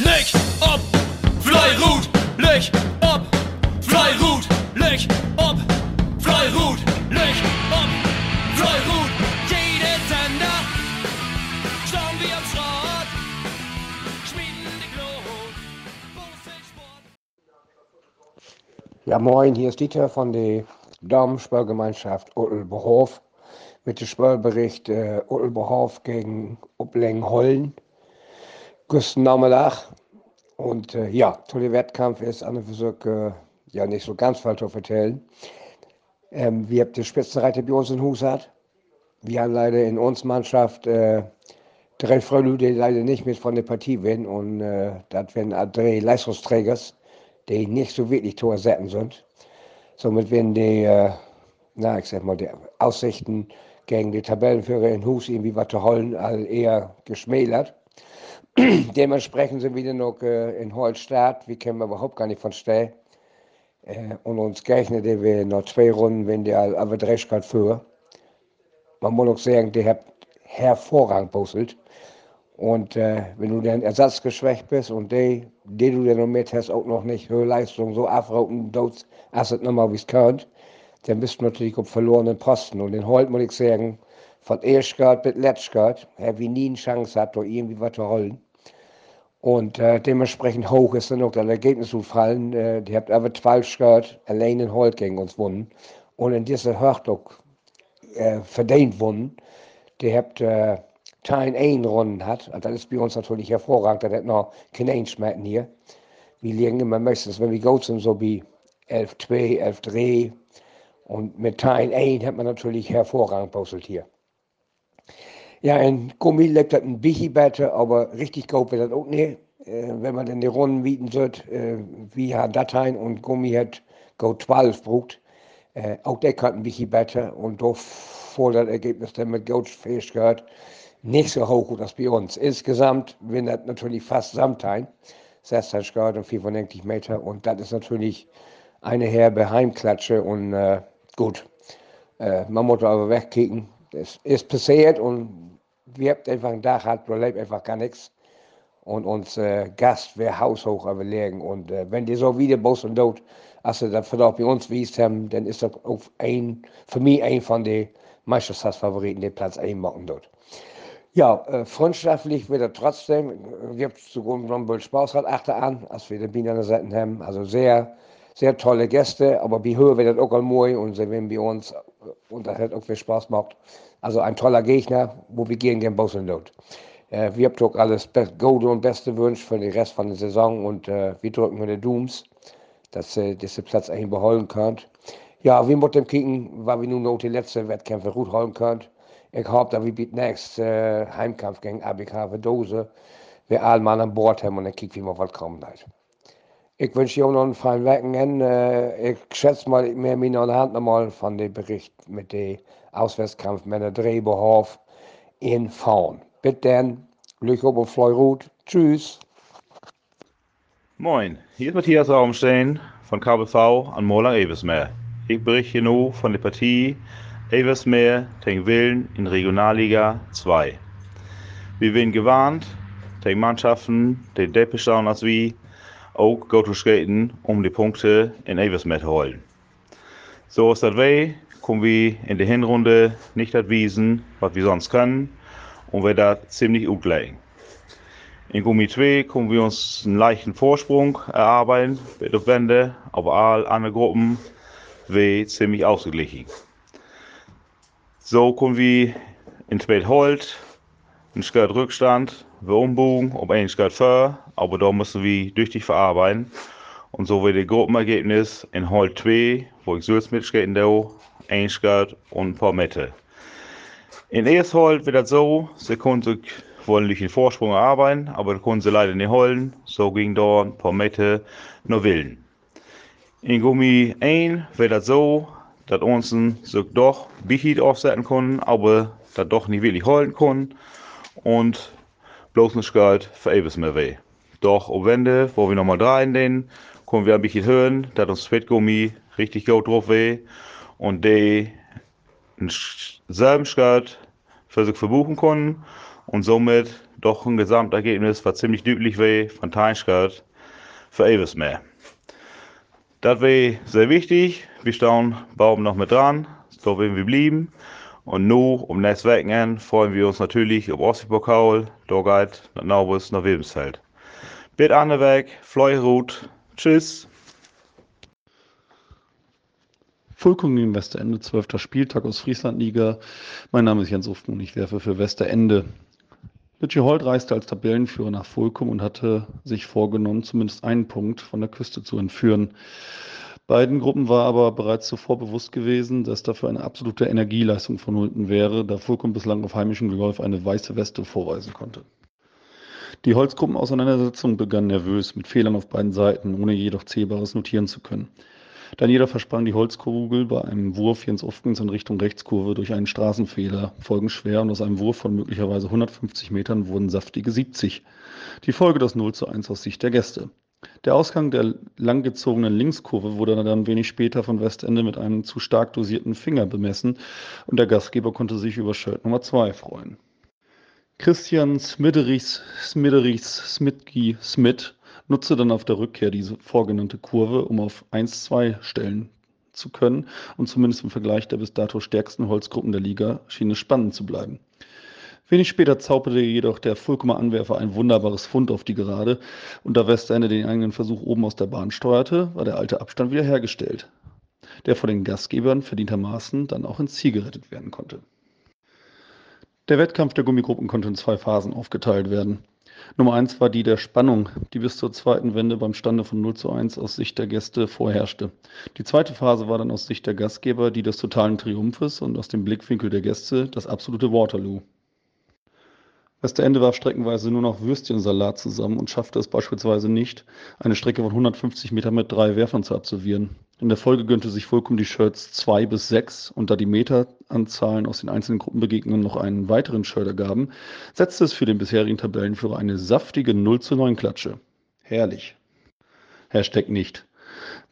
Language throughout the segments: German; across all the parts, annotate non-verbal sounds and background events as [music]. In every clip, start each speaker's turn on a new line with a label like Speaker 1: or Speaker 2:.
Speaker 1: Licht ob Fleirut, Licht ob Fleirut, Licht ob Fleirut, Licht ob Fleirut. Jede Sender schauen wir am Schrott, schmieden die Glut,
Speaker 2: Ja, moin, hier ist Dieter von der Daumenspörgemeinschaft Uttelbehof mit dem Spörbericht äh, Uttelbehof gegen Uplenhollen. Guten Nachmittag. Und äh, ja, toller Wettkampf ist an und für sich äh, ja nicht so ganz falsch zu vertellen. Ähm, wir haben die Spitzenreiter bei uns in Husat. Wir haben leider in uns Mannschaft äh, drei Freunde, die leider nicht mit von der Partie werden. Und äh, das werden drei Leistungsträgers, die nicht so wirklich Tor setzen sind. Somit werden die, äh, na, ich sag mal, die Aussichten gegen die Tabellenführer in Hus irgendwie was zu holen, all eher geschmälert. [clears throat] Dementsprechend sind wir noch äh, in Holstadt. Wir kennen überhaupt gar nicht von Stell. Äh, und uns gerechnet, wir noch zwei Runden, wenn der aber drei Grad für. Man muss auch sagen, der hat hervorragend bosselt. Und äh, wenn du dann ersatzgeschwächt bist und die, die du dann noch mit hast, auch noch nicht höhere Leistung so abrauchen, dort, als es nochmal wie es könnt, dann bist du natürlich auf verlorenen Posten. Und in heute muss ich sagen, von Erstgard bis Letztgard, habe ich nie eine Chance gehabt, da irgendwie was zu holen. Und äh, dementsprechend hoch ist dann auch das Ergebnis gefallen. Äh, die habt aber 12 Gard allein in Holt gegen uns gewonnen. Und in dieser Hörtog äh, verdient gewonnen. Die habt äh, Teil 1 Runden hat. Und das ist bei uns natürlich hervorragend. Das hat noch keine schmecken hier. Wir liegen immer meistens, wenn wir gut sind, so wie 11-2, 11-3. Und mit Teil 1 hat man natürlich hervorragend postet hier. Ja, in Gummi lebt das ein bisschen besser, aber richtig gut wird das auch nicht. Äh, wenn man in die Runden bieten wird, äh, wie hat Dateien und Gummi hat Go 12 braucht, äh, auch der kann ein bisschen besser und doch vor das Ergebnis dann mit Goat Fähigkeit nicht so hoch als bei uns. Insgesamt wenn das natürlich fast Samtein, 16 Grad und 95 Meter und das ist natürlich eine herbe Heimklatsche und äh, gut, äh, man muss aber wegkicken. Es ist passiert und wir haben einfach einen Tag hat, bleibt einfach gar nichts. Und uns äh, Gast wäre haushoch überlegen. Und äh, wenn die so wieder Boss und dort, als sie das vielleicht bei uns wiest haben, dann ist das auch ein, für mich ein von den Meisterschaftsfavoriten, den Platz 1 machen dort. Ja, äh, freundschaftlich wird er trotzdem, wir haben zugrunde genommen, Spaß hat achter an, als wir die Bienen an der Seite haben. Also sehr, sehr tolle Gäste, aber wie höher wird das auch allmooi und sie werden bei uns und das hat auch viel Spaß gemacht. Also ein toller Gegner, wo wir gehen gegen Bosen dort. Äh, wir haben doch alles gute und beste Wünsche für den Rest von der Saison und äh, wir drücken mir die Dooms, dass ihr äh, diesen Platz eigentlich beholen könnt. Ja, wir müssen kicken, weil wir nun noch die letzten Wettkämpfe gut holen könnt. Ich hoffe, dass wir bis nächst äh, Heimkampf gegen ABK für Dose wir alle mal an Bord haben und dann kicken, wie wir was kommen hat. Ich wünsche dir auch noch einen feinen Wochenende. Äh, ich schätze mal, ich mir noch eine Hand nochmal von dem Bericht mit dem Auswärtskampf mit der Drehbehof in Faun. Bitte dann, auf und Fleurut. Tschüss.
Speaker 3: Moin, hier ist Matthias Raumstein von KBV an Mola Eversmeer. Ich berichte nur von der Partie Eversmeer gegen Willen in Regionalliga 2. Wir werden gewarnt, gegen Mannschaften, die Deppe schauen als wir, auch go to skaten, um die Punkte in Eversmeer zu holen. So ist das Way, kommen wir in der Hinrunde nicht erwiesen, was wir sonst können, und wir da ziemlich legen. In Gummi 2 können wir uns einen leichten Vorsprung erarbeiten, bei der Wende, aber alle anderen Gruppen wir ziemlich ausgeglichen. So können wir in Spät Holt einen Skirt Rückstand, umbogen, um einen Skirt vor, aber da müssen wir die verarbeiten. Und so wird das Gruppenergebnis in Holt 2, wo ich Sülz mitskaten da, ein Skirt und ein paar Meter. In Ersholt wird das so, sie sich wollen durch den Vorsprung erarbeiten, aber konnten sie leider nicht holen. So ging da ein paar Meter nur Willen. In Gummi 1 wird das so, dass uns sich doch Bichit aufsetzen können, aber das doch nicht wirklich holen können und bloß nicht Geld für etwas mehr weh. Doch am Ende, wo wir nochmal den, können wir ein bisschen hören, dass uns Spätgummi richtig gut drauf weh und die selben Geld für sich verbuchen können und somit doch ein Gesamtergebnis, was ziemlich deutlich war von Teinschgott für Eversmeer. Das wäre sehr wichtig. Wir stehen Baum noch mit dran. So werden wir blieben. Und nun, um nächstes Wochenende, freuen wir uns natürlich auf Ostseepokal. Da geht nach Naubus nach Wilmsfeld. Bitte Anneweg, Fleuerut. Tschüss.
Speaker 4: Fulkung gegen Westerende, 12. Spieltag aus Frieslandliga. Mein Name ist Jens und ich werfe für Westerende. Lütje Holt reiste als Tabellenführer nach Fulkum und hatte sich vorgenommen, zumindest einen Punkt von der Küste zu entführen. Beiden Gruppen war aber bereits zuvor bewusst gewesen, dass dafür eine absolute Energieleistung vonnöten wäre, da Fulkum bislang auf heimischem Golf eine weiße Weste vorweisen konnte. Die Holzgruppenauseinandersetzung begann nervös, mit Fehlern auf beiden Seiten, ohne jedoch Zählbares notieren zu können. Daniela versprang die Holzkugel bei einem Wurf Jens Ufkens in Richtung Rechtskurve durch einen Straßenfehler. Folgenschwer und aus einem Wurf von möglicherweise 150 Metern wurden saftige 70. Die Folge das 0 zu 1 aus Sicht der Gäste. Der Ausgang der langgezogenen Linkskurve wurde dann wenig später von Westende mit einem zu stark dosierten Finger bemessen und der Gastgeber konnte sich über Shirt Nummer 2 freuen. Christian Smiderichs, Smiderichs, Smitki, Smith nutze dann auf der Rückkehr diese vorgenannte Kurve, um auf 1-2 stellen zu können und zumindest im Vergleich der bis dato stärksten Holzgruppen der Liga schien es spannend zu bleiben. Wenig später zauberte jedoch der Fulkumer Anwerfer ein wunderbares Fund auf die Gerade und da Westende den eigenen Versuch oben aus der Bahn steuerte, war der alte Abstand wiederhergestellt, der vor den Gastgebern verdientermaßen dann auch ins Ziel gerettet werden konnte. Der Wettkampf der Gummigruppen konnte in zwei Phasen aufgeteilt werden. Nummer eins war die der Spannung, die bis zur zweiten Wende beim Stande von 0 zu 1 aus Sicht der Gäste vorherrschte. Die zweite Phase war dann aus Sicht der Gastgeber die des totalen Triumphes und aus dem Blickwinkel der Gäste das absolute Waterloo. Westerende warf streckenweise nur noch Würstchensalat zusammen und schaffte es beispielsweise nicht, eine Strecke von 150 Metern mit drei Werfern zu absolvieren. In der Folge gönnte sich Fulkum die Shirts 2 bis 6 und da die Meteranzahlen aus den einzelnen Gruppenbegegnungen noch einen weiteren Shirt ergaben, setzte es für den bisherigen Tabellenführer eine saftige 0 zu 9 Klatsche. Herrlich. Hashtag nicht.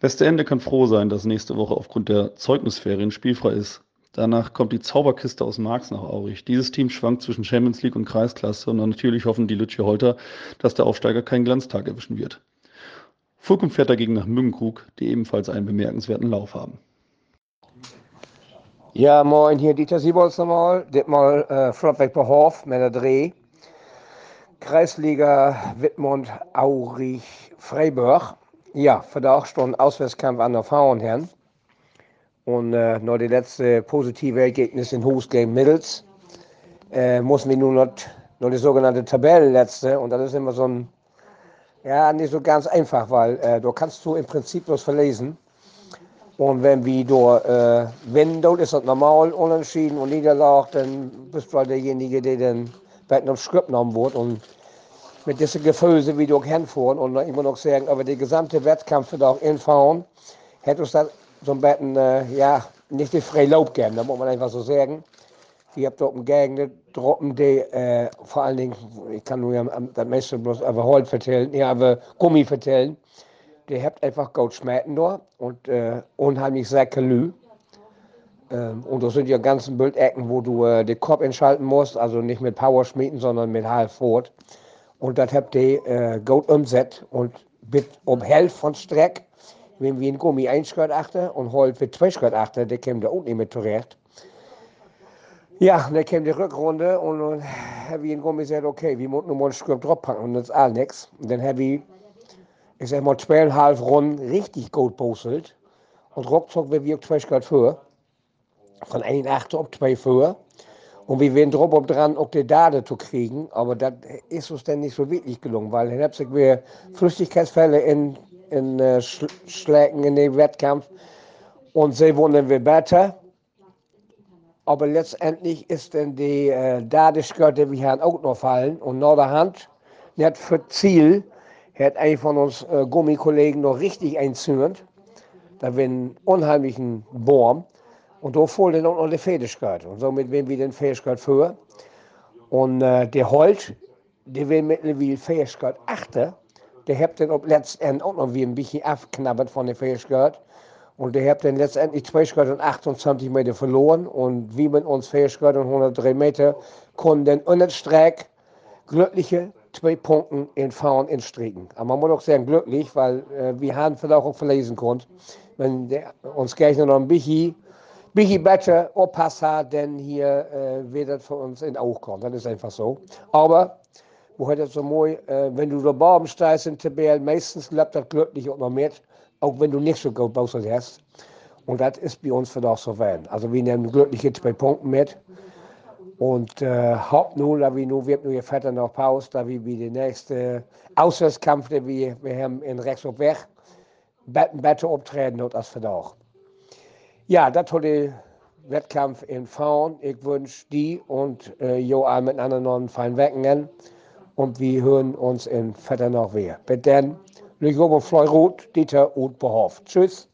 Speaker 4: Westerende kann froh sein, dass nächste Woche aufgrund der Zeugnisferien spielfrei ist. Danach kommt die Zauberkiste aus Marx nach Aurich. Dieses Team schwankt zwischen Champions League und Kreisklasse und natürlich hoffen die Lütje Holter, dass der Aufsteiger keinen Glanztag erwischen wird. Fulkum fährt dagegen nach Müngenkrug, die ebenfalls einen bemerkenswerten Lauf haben.
Speaker 2: Ja, moin, hier Dieter Siebols nochmal. Diesmal äh, Flottweg Behof mit der Dreh. Kreisliga Wittmund, Aurich, Freiburg. Ja, für den Stunden Auswärtskampf an der Frauenherren. Und äh, noch die letzte positive Ergebnis in Hus gegen Middels. Äh, mussten wir nur noch, noch die sogenannte Tabellenletzte. Und das ist immer so ein, ja, nicht so ganz einfach, weil äh, du kannst du im Prinzip bloß verlesen. Und wenn wir da äh, gewinnen, dann ist das normal, unentschieden und Niederlage, dann bist du halt derjenige, der dann bei einem Skript genommen wird. Und mit diesen Gefühlen, wie du hinfahren und immer noch sagen, aber der gesamte Wettkampf wird auch infahren, hätte uns das so ein bisschen, äh, ja, nicht die freie geben, da muss man einfach so sagen. Ich habe dort Gegend Truppen, die äh, vor allen Dingen, ich kann nur das meiste bloß über Holz vertellen, ja, über Gummi vertellen. Die habt einfach gut schmecken dort und äh, unheimlich sehr Kalü. Ähm, und das sind ja ganzen Bildecken, wo du äh, den Kopf entschalten musst, also nicht mit Power schmieden, sondern mit Half Ford. Und das habt ihr äh, gut umsetzt und mit um Hälfte von Streck wenn wir ein Gummi einschgört achter und holt für zwei Schritt achter, der kommt da auch nicht mit zurecht. Ja, dann kam die Rückrunde und dann habe ich Gummi gesagt, okay, wir müssen nur mal ein Stück draufpacken und das ist all nichts. Und dann habe ich, sag mal, zweieinhalb Runden richtig gut postelt und ruckzuck wir wir zwei Schritt vor. Von 1,8 auf 2 vor. Und wir werden drauf und dran, auch die Dade zu kriegen. Aber das ist uns dann nicht so wirklich gelungen, weil dann habe ich Flüssigkeitsfälle in in äh, Sch Schlägen in dem Wettkampf und sie wohnen wir besser. Aber letztendlich ist dann die äh, Dadeskörte, wie haben auch noch fallen und nach der Hand nicht für Ziel hat ein von uns äh, Gummikollegen noch richtig einzünd. Da wir einen unheimlichen Baum. Und da voll dann auch noch die Federskirt. Und somit werden wir den Federskirt für. Und äh, der Holt, der will mittlerweile Federskirt achter. Der hat dann ob letztendlich auch noch wie ein bisschen abknabbert von der Fähigkeit. Und der hat dann letztendlich 2 Schritte und 28 Meter verloren. Und wie mit uns Fähigkeit und 103 Meter konnten dann in der Strecke glückliche zwei Punkte in Fahren in Stricken. Aber man muss auch sagen glücklich, weil äh, wir haben vielleicht auch verlesen können, wenn der, uns gleich noch ein bisschen, bisschen besser aufpassen, denn hier äh, wird das für uns in auch kommen. Das ist einfach so. Aber, wo hat das so mooi, äh, wenn du da Baum steigst in Tabelle, meistens klappt das glücklich auch noch mit, auch wenn du nicht so gut baust hast. Und das ist bei uns für so werden. Also wir nehmen glückliche zwei Punkte mit. Und äh, Haupt nun, da wir nun wird nur ihr Vater noch Pause, da wir wie der nächste Auswärtskampf, den wir, wir haben in rechts auf Weg, besser auftreten und als Verdacht. Ja, das war der Wettkampf in Faun. Ich wünsche die und äh, Johann miteinander noch einen feinen Wecken. Und wir hören uns in Vetter noch wieder. Bis dann, Lüge Fleu Roth, Dieter und Behoff. Tschüss.